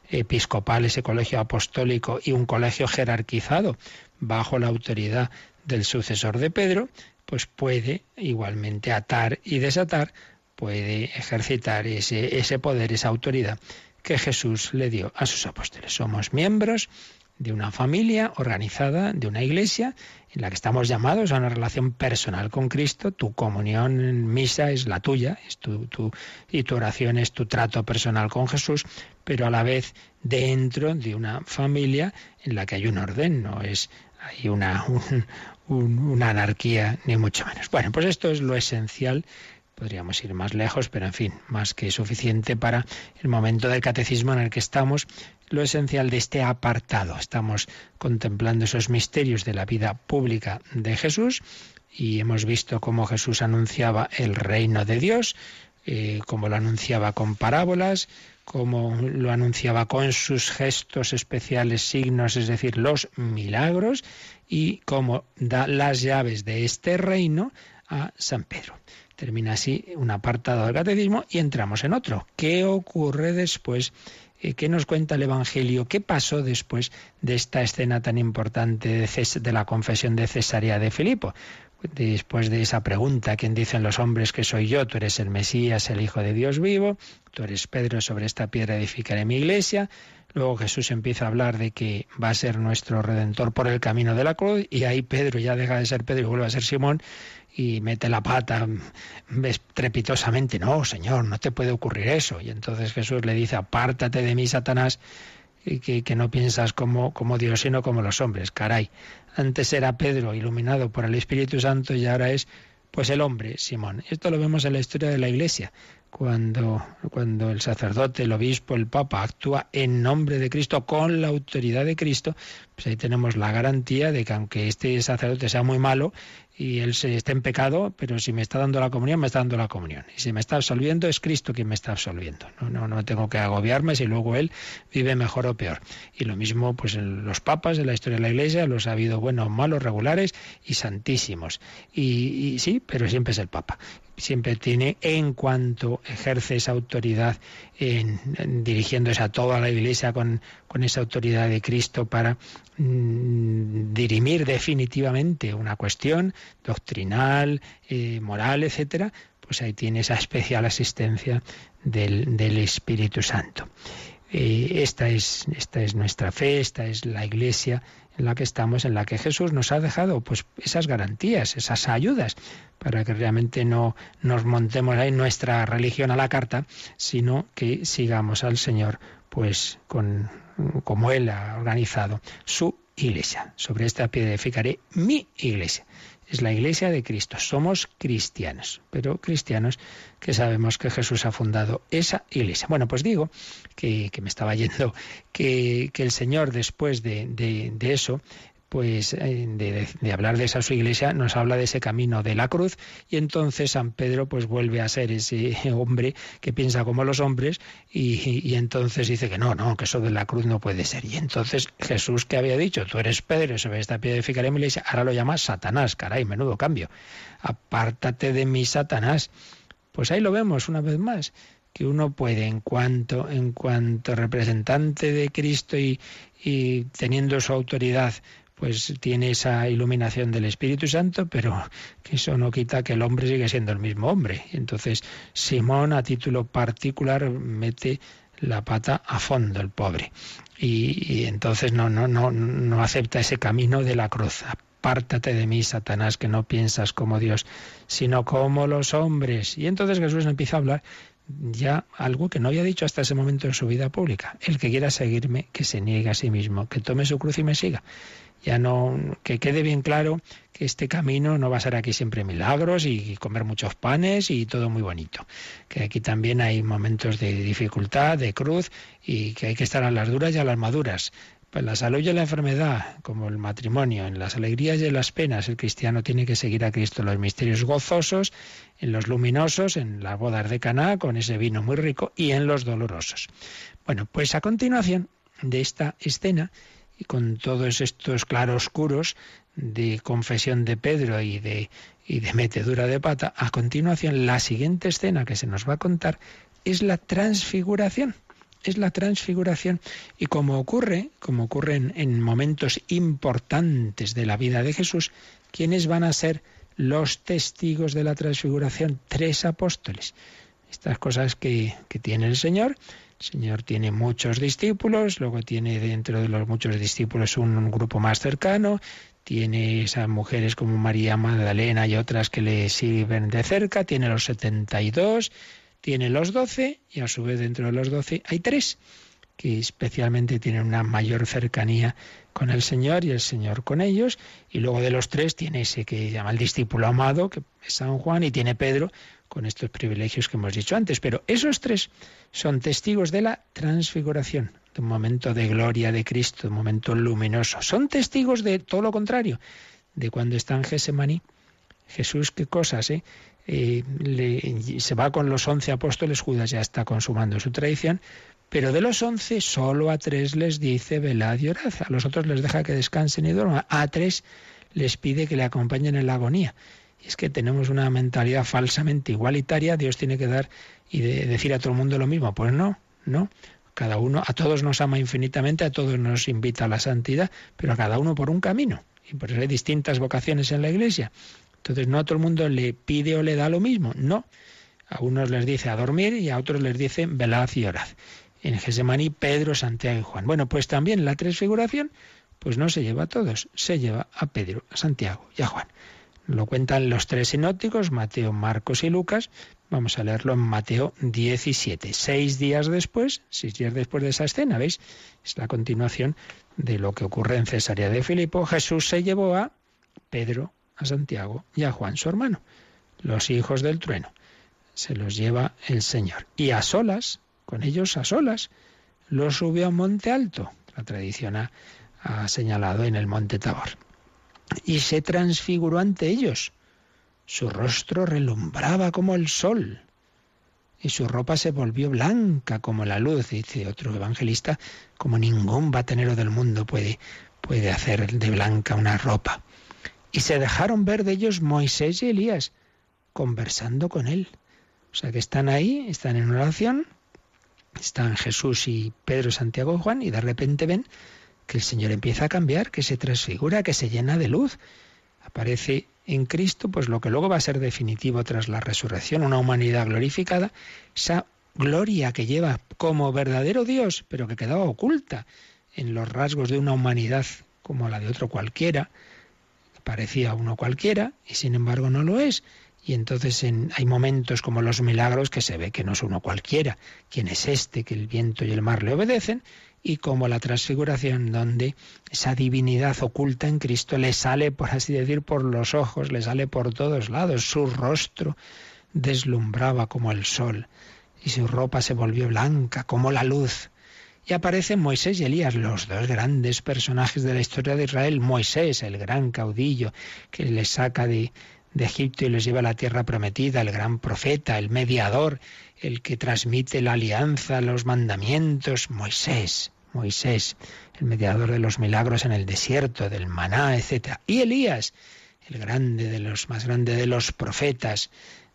episcopal, ese colegio apostólico y un colegio jerarquizado bajo la autoridad del sucesor de Pedro, pues puede igualmente atar y desatar, puede ejercitar ese, ese poder, esa autoridad que Jesús le dio a sus apóstoles. Somos miembros de una familia organizada, de una iglesia, en la que estamos llamados a una relación personal con Cristo. Tu comunión en misa es la tuya, es tu, y tu oración es tu trato personal con Jesús, pero a la vez dentro de una familia en la que hay un orden, no es hay una, *laughs* una anarquía, ni mucho menos. Bueno, pues esto es lo esencial podríamos ir más lejos, pero en fin, más que suficiente para el momento del catecismo en el que estamos lo esencial de este apartado. Estamos contemplando esos misterios de la vida pública de Jesús y hemos visto cómo Jesús anunciaba el reino de Dios, eh, cómo lo anunciaba con parábolas, cómo lo anunciaba con sus gestos especiales, signos, es decir, los milagros, y cómo da las llaves de este reino a San Pedro. Termina así un apartado del catecismo y entramos en otro. ¿Qué ocurre después eh, ¿Qué nos cuenta el Evangelio? ¿Qué pasó después de esta escena tan importante de, la confesión de Cesarea de Filipo? Después de esa pregunta, ¿quién dicen los hombres que soy yo? Tú eres el Mesías, el Hijo de Dios vivo, tú eres Pedro, sobre esta piedra edificaré mi iglesia. Luego Jesús empieza a hablar de que va a ser nuestro redentor por el camino de la cruz y ahí Pedro ya deja de ser Pedro y vuelve a ser Simón y mete la pata estrepitosamente, no, Señor, no te puede ocurrir eso. Y entonces Jesús le dice, apártate de mí, Satanás, que, que no piensas como, como Dios, sino como los hombres. Caray, antes era Pedro iluminado por el Espíritu Santo y ahora es pues el hombre, Simón. Esto lo vemos en la historia de la Iglesia. Cuando, cuando el sacerdote, el obispo, el papa actúa en nombre de Cristo, con la autoridad de Cristo, pues ahí tenemos la garantía de que aunque este sacerdote sea muy malo, y él se está en pecado, pero si me está dando la comunión, me está dando la comunión. Y si me está absolviendo, es Cristo quien me está absolviendo. No, no, no tengo que agobiarme si luego él vive mejor o peor. Y lo mismo, pues en los papas en la historia de la Iglesia los ha habido buenos, malos, regulares y santísimos. Y, sí, pero siempre es el Papa. Siempre tiene, en cuanto ejerce esa autoridad en, dirigiéndose a toda la Iglesia con, con esa autoridad de Cristo para mm, dirimir definitivamente una cuestión doctrinal, eh, moral, etcétera, pues ahí tiene esa especial asistencia del, del Espíritu Santo. Eh, esta, es, esta es nuestra fe, esta es la iglesia en la que estamos, en la que Jesús nos ha dejado pues esas garantías, esas ayudas, para que realmente no nos montemos ahí nuestra religión a la carta, sino que sigamos al Señor pues con como Él ha organizado su iglesia. Sobre esta piedra edificaré mi iglesia. Es la iglesia de Cristo. Somos cristianos, pero cristianos que sabemos que Jesús ha fundado esa iglesia. Bueno, pues digo que, me estaba yendo que, el Señor después de, de eso pues eh, de, hablar de esa su iglesia nos habla de ese camino de la cruz y entonces San Pedro pues vuelve a ser ese *laughs* hombre que piensa como los hombres y, entonces dice que no, no, que eso de la cruz no puede ser. Y entonces Jesús que había dicho, tú eres Pedro, sobre esta piedra edificaré mi iglesia, ahora lo llama Satanás, caray, menudo cambio. Apártate de mí, Satanás. Pues ahí lo vemos una vez más que uno puede en cuanto en cuanto representante de Cristo y, y teniendo su autoridad pues tiene esa iluminación del Espíritu Santo, pero eso no quita que el hombre sigue siendo el mismo hombre. Entonces, Simón, a título particular, mete la pata a fondo, el pobre. Y, entonces no, no, no, no acepta ese camino de la cruz. Apártate de mí, Satanás, que no piensas como Dios, sino como los hombres. Y entonces Jesús empieza a hablar ya algo que no había dicho hasta ese momento en su vida pública. El que quiera seguirme, que se niegue a sí mismo, que tome su cruz y me siga ya no que quede bien claro que este camino no va a ser aquí siempre milagros y comer muchos panes y todo muy bonito, que aquí también hay momentos de dificultad, de cruz y que hay que estar a las duras y a las maduras. Pues la salud y la enfermedad, como el matrimonio, en las alegrías y en las penas, el cristiano tiene que seguir a Cristo en los misterios gozosos, en los luminosos, en las bodas de Caná, con ese vino muy rico, y en los dolorosos. Bueno, pues a continuación de esta escena, y con todos estos claroscuros de confesión de Pedro y de, y de metedura de pata, a continuación la siguiente escena que se nos va a contar es la transfiguración. Es la transfiguración. Y como ocurre, como ocurre en, en momentos importantes de la vida de Jesús, ¿quiénes van a ser los testigos de la transfiguración? Tres apóstoles. Estas cosas que, que tiene el Señor Señor tiene muchos discípulos, luego tiene dentro de los muchos discípulos un, grupo más cercano, tiene esas mujeres como María Magdalena y otras que le sirven de cerca, tiene los 72, tiene los 12 y a su vez dentro de los 12 hay tres que especialmente tienen una mayor cercanía con el Señor y el Señor con ellos. Y luego de los tres tiene ese que llama el discípulo amado, que es San Juan, y tiene Pedro, con estos privilegios que hemos dicho antes. Pero esos tres son testigos de la transfiguración, de un momento de gloria de Cristo, de un momento luminoso. Son testigos de todo lo contrario, de cuando está en Gesemaní. Jesús, qué cosas, ¿eh? eh se va con los once apóstoles, Judas ya está consumando su tradición, pero de los once solo a tres les dice velad y orad, a los otros les deja que descansen y duerman, a tres les pide que le acompañen en la agonía. Y es que tenemos una mentalidad falsamente igualitaria, Dios tiene que dar y decir a todo el mundo lo mismo. Pues no, no. Cada uno, a todos nos ama infinitamente, a todos nos invita a la santidad, pero a cada uno por un camino. Y por eso hay distintas vocaciones en la iglesia. Entonces no a todo el mundo le pide o le da lo mismo, no. A unos les dice a dormir y a otros les dice velad y orad. En Gesemaní, Pedro, Santiago y Juan. Bueno, pues también la transfiguración, pues no se lleva a todos, se lleva a Pedro, a Santiago y a Juan. Lo cuentan los tres sinópticos, Mateo, Marcos y Lucas. Vamos a leerlo en Mateo 17. Seis días después, seis días después de esa escena, ¿veis? Es la continuación de lo que ocurre en Cesarea de Filipo. Jesús se llevó a Pedro, a Santiago y a Juan, su hermano, los hijos del trueno. Se los lleva el Señor. Y a solas, con ellos a solas, los subió a un monte alto. La tradición ha señalado en el monte Tabor y se transfiguró ante ellos. Su rostro relumbraba como el sol y su ropa se volvió blanca como la luz, dice otro evangelista, como ningún batenero del mundo puede, puede hacer de blanca una ropa. Y se dejaron ver de ellos Moisés y Elías conversando con él. O sea que están ahí, están en oración, están Jesús y Pedro, Santiago y Juan, y de repente ven que el Señor empieza a cambiar, que se transfigura, que se llena de luz. Aparece en Cristo, pues lo que luego va a ser definitivo tras la resurrección, una humanidad glorificada, esa gloria que lleva como verdadero Dios, pero que quedaba oculta en los rasgos de una humanidad como la de otro cualquiera, parecía uno cualquiera, y sin embargo no lo es. Y entonces hay momentos como los milagros que se ve que no es uno cualquiera, quién es este, que el viento y el mar le obedecen, y como la transfiguración, donde esa divinidad oculta en Cristo le sale, por así decir, por los ojos, le sale por todos lados. Su rostro deslumbraba como el sol y su ropa se volvió blanca como la luz. Y aparecen Moisés y Elías, los dos grandes personajes de la historia de Israel. Moisés, el gran caudillo que les saca de, de Egipto y les lleva a la tierra prometida, el gran profeta, el mediador, el que transmite la alianza, los mandamientos, Moisés, Moisés, el mediador de los milagros en el desierto, del maná, etc. Y Elías, el grande de los más grande de los profetas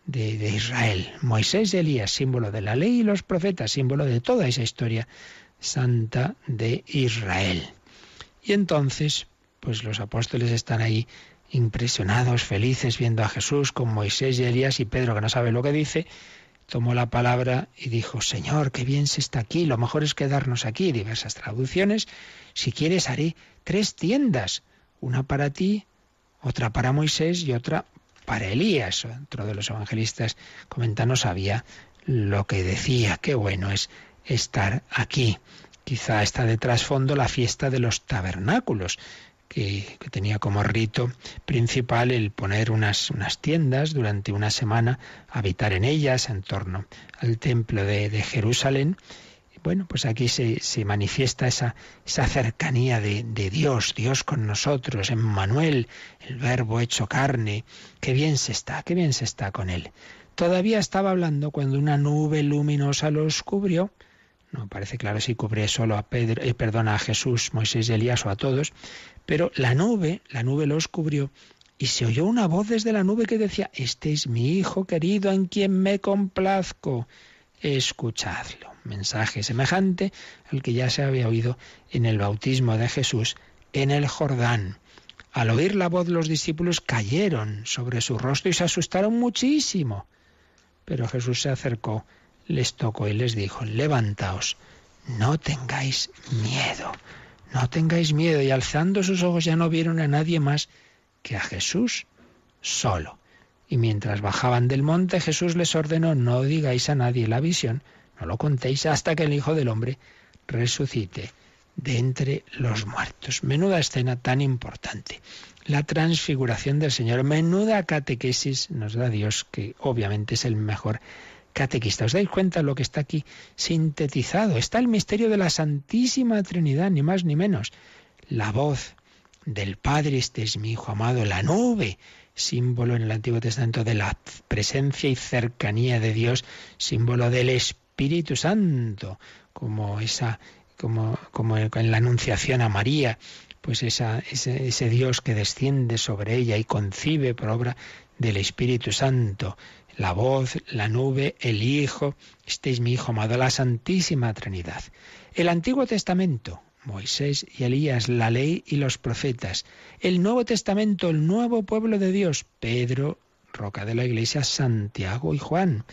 de, de Israel. Moisés y Elías, símbolo de la ley y los profetas, símbolo de toda esa historia santa de Israel. Y entonces, pues los apóstoles están ahí impresionados, felices, viendo a Jesús con Moisés y Elías y Pedro, que no sabe lo que dice, tomó la palabra y dijo, Señor, qué bien se está aquí, lo mejor es quedarnos aquí. Diversas traducciones. Si quieres, haré tres tiendas, una para ti, otra para Moisés y otra para Elías. Otro de los evangelistas comenta, no sabía lo que decía. Qué bueno es estar aquí. Quizá está de trasfondo la fiesta de los tabernáculos, que, tenía como rito principal el poner unas, unas tiendas durante una semana, habitar en ellas en torno al templo de, Jerusalén. Bueno, pues aquí se, se manifiesta esa, esa cercanía de, de, Dios, Dios con nosotros, en Manuel, el verbo hecho carne. Qué bien se está, qué bien se está con él. Todavía estaba hablando cuando una nube luminosa los cubrió. No parece claro si cubre solo a Pedro, eh, perdona, a Jesús, Moisés y Elías o a todos, pero la nube, la nube los cubrió y se oyó una voz desde la nube que decía, este es mi Hijo querido en quien me complazco, escuchadlo. Mensaje semejante al que ya se había oído en el bautismo de Jesús en el Jordán. Al oír la voz los discípulos cayeron sobre su rostro y se asustaron muchísimo. Pero Jesús se acercó, les tocó y les dijo, levantaos, no tengáis miedo. No tengáis miedo. Y alzando sus ojos ya no vieron a nadie más que a Jesús solo. Y mientras bajaban del monte, Jesús les ordenó, no digáis a nadie la visión, no lo contéis hasta que el Hijo del Hombre resucite de entre los muertos. Menuda escena tan importante. La transfiguración del Señor. Menuda catequesis nos da Dios, que obviamente es el mejor catequista. ¿Os dais cuenta de lo que está aquí sintetizado? Está el misterio de la Santísima Trinidad, ni más ni menos. La voz del Padre, este es mi Hijo amado, la nube, símbolo en el Antiguo Testamento de la presencia y cercanía de Dios, símbolo del Espíritu Santo, como esa, como, en la Anunciación a María, pues ese Dios que desciende sobre ella y concibe por obra del Espíritu Santo la voz, la nube, el Hijo, este es mi Hijo amado, la Santísima Trinidad. El Antiguo Testamento, Moisés y Elías, la ley y los profetas. El Nuevo Testamento, el nuevo pueblo de Dios, Pedro, roca de la Iglesia, Santiago y Juan.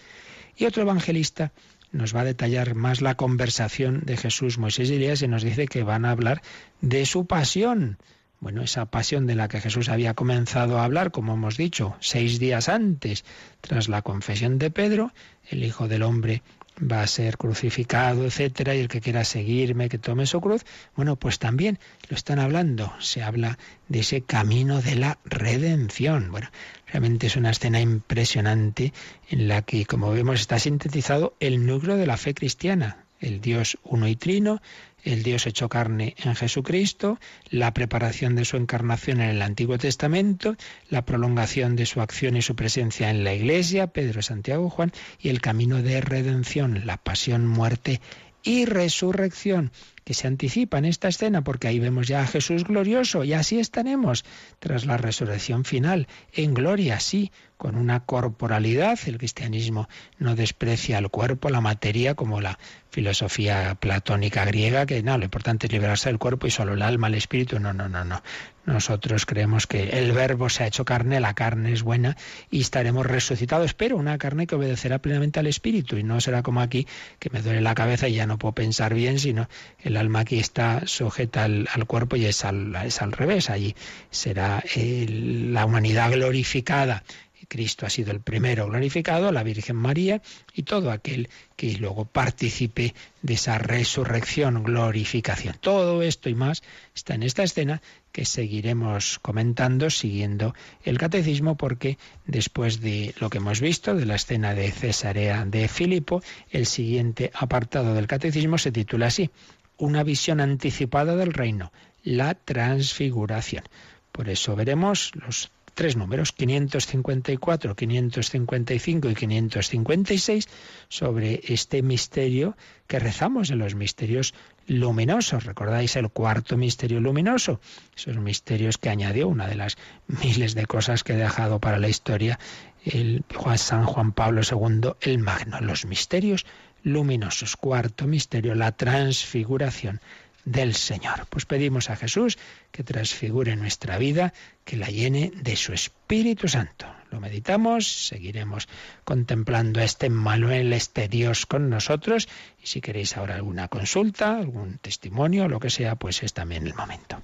Y otro evangelista nos va a detallar más la conversación de Jesús, Moisés y Elías y nos dice que van a hablar de su pasión bueno, esa pasión de la que Jesús había comenzado a hablar, como hemos dicho, seis días antes, tras la confesión de Pedro, el Hijo del Hombre va a ser crucificado, etcétera, y el que quiera seguirme, que tome su cruz, bueno, pues también lo están hablando, se habla de ese camino de la redención. Bueno, realmente es una escena impresionante en la que, como vemos, está sintetizado el núcleo de la fe cristiana, el Dios uno y trino, el Dios hecho carne en Jesucristo, la preparación de su encarnación en el Antiguo Testamento, la prolongación de su acción y su presencia en la Iglesia, Pedro, Santiago, Juan, y el camino de redención, la pasión, muerte y resurrección que se anticipa en esta escena porque ahí vemos ya a Jesús glorioso y así estaremos tras la resurrección final, en gloria, sí, con una corporalidad. El cristianismo no desprecia el cuerpo, la materia, como la filosofía platónica griega, que no, lo importante es liberarse del cuerpo y solo el alma, el espíritu. No, no, no, no. Nosotros creemos que el verbo se ha hecho carne, la carne es buena y estaremos resucitados, pero una carne que obedecerá plenamente al espíritu y no será como aquí, que me duele la cabeza y ya no puedo pensar bien, sino el alma aquí está sujeta al, cuerpo y es al, es al revés. Allí será la humanidad glorificada Cristo ha sido el primero glorificado, la Virgen María y todo aquel que luego participe de esa resurrección, glorificación. Todo esto y más está en esta escena que seguiremos comentando siguiendo el catecismo porque después de lo que hemos visto de la escena de Cesarea de Filipo, el siguiente apartado del catecismo se titula así, una visión anticipada del reino, la transfiguración. Por eso veremos los tres números, 554, 555 y 556, sobre este misterio que rezamos en los misterios luminosos. ¿Recordáis el cuarto misterio luminoso? Esos misterios que añadió una de las miles de cosas que ha dejado para la historia el San Juan Pablo II el Magno, los misterios luminosos. Cuarto misterio, la transfiguración del Señor. Pues pedimos a Jesús que transfigure nuestra vida, que la llene de su Espíritu Santo. Lo meditamos, seguiremos contemplando a este Manuel, este Dios con nosotros, y si queréis ahora alguna consulta, algún testimonio, lo que sea, pues es también el momento.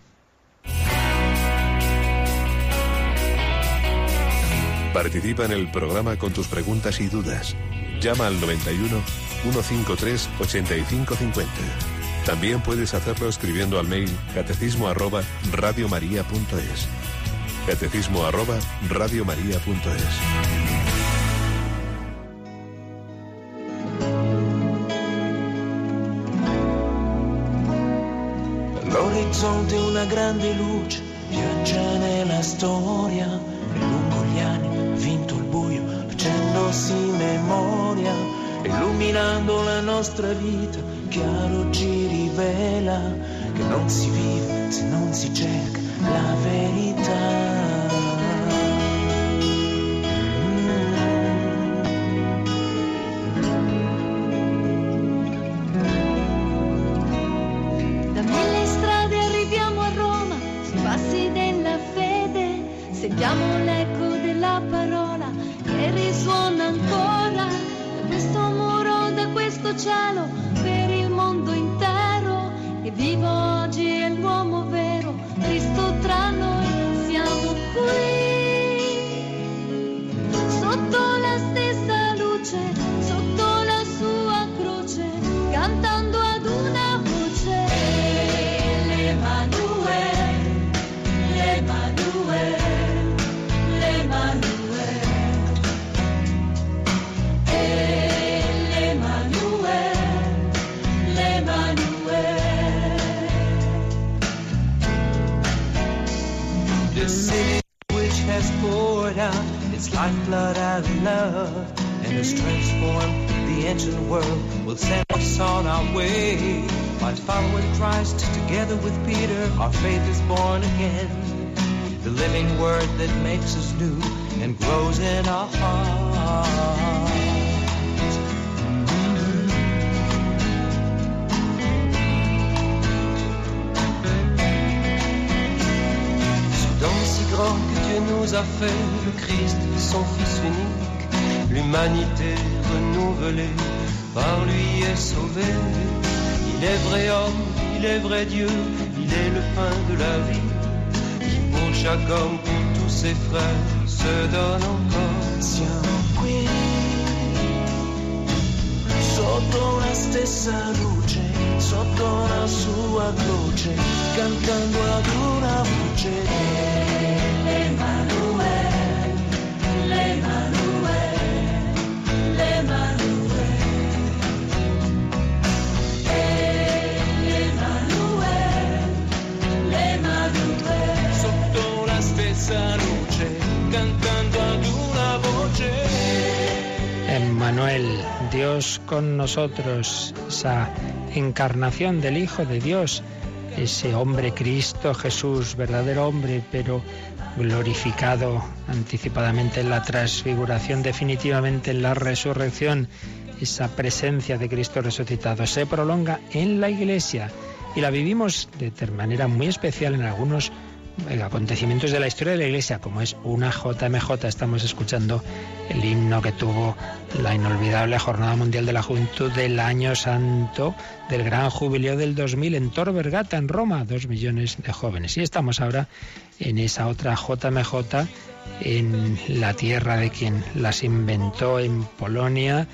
Participa en el programa con tus preguntas y dudas. Llama al 91 153 8550. También puedes hacerlo escribiendo al mail catecismo arroba radiomaria.es. Catecismo arroba radiomaria.es. Una grande luce, viaggia nella storia, e lungo gli anni vinto il buio, facendosi memoria, illuminando la nostra vita chiaro ci rivela che non si vive se non si cerca la verità. Par lui est sauvée. Il est vrai homme, il est vrai Dieu, il est le pain de la vie, qui pour chaque homme, pour tous ses frères, se donne encore. Siamo qui, sotto la stessa luce, sotto la sua croce, cantando ad una voce. Emmanuel, Dios con nosotros, esa encarnación del Hijo de Dios, ese hombre Cristo Jesús, verdadero hombre, pero glorificado anticipadamente en la transfiguración, definitivamente en la resurrección, esa presencia de Cristo resucitado se prolonga en la Iglesia y la vivimos de manera muy especial en algunos acontecimientos de la historia de la Iglesia, como es una JMJ. Estamos escuchando el himno que tuvo la inolvidable Jornada Mundial de la Juventud del Año Santo del Gran Jubileo del 2000 en Tor Vergata, en Roma, dos millones de jóvenes. Y estamos ahora en esa otra JMJ en la tierra de quien las inventó en Polonia,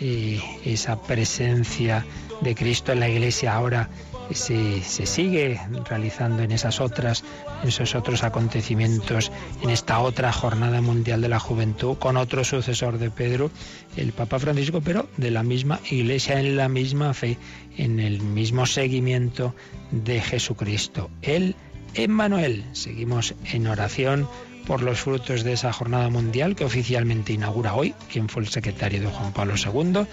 y esa presencia de Cristo en la iglesia ahora se, se, sigue realizando en esas otras, en esos otros acontecimientos, en esta otra jornada mundial de la juventud, con otro sucesor de Pedro, el Papa Francisco, pero de la misma iglesia, en la misma fe, en el mismo seguimiento de Jesucristo. Él, Emmanuel, seguimos en oración por los frutos de esa jornada mundial que oficialmente inaugura hoy, quien fue el secretario de Juan Pablo II,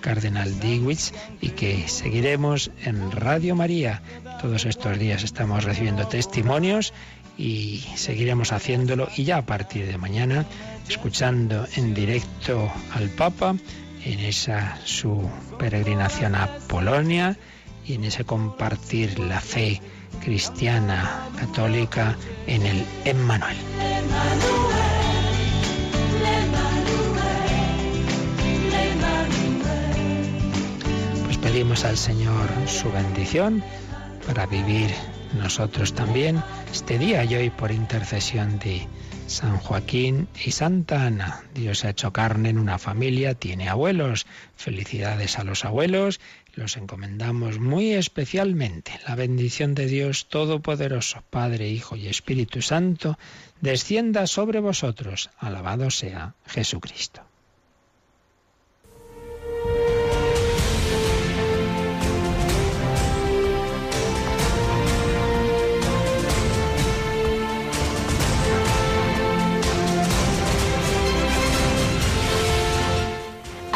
Cardenal Digwitz, y que seguiremos en Radio María. Todos estos días estamos recibiendo testimonios y seguiremos haciéndolo y ya a partir de mañana escuchando en directo al Papa en esa su peregrinación a Polonia y en ese compartir la fe cristiana católica en el Emmanuel. Pedimos al Señor su bendición para vivir nosotros también este día y hoy por intercesión de San Joaquín y Santa Ana. Dios ha hecho carne en una familia, tiene abuelos. Felicidades a los abuelos los encomendamos muy especialmente. La bendición de Dios Todopoderoso, Padre, Hijo y Espíritu Santo, descienda sobre vosotros. Alabado sea Jesucristo.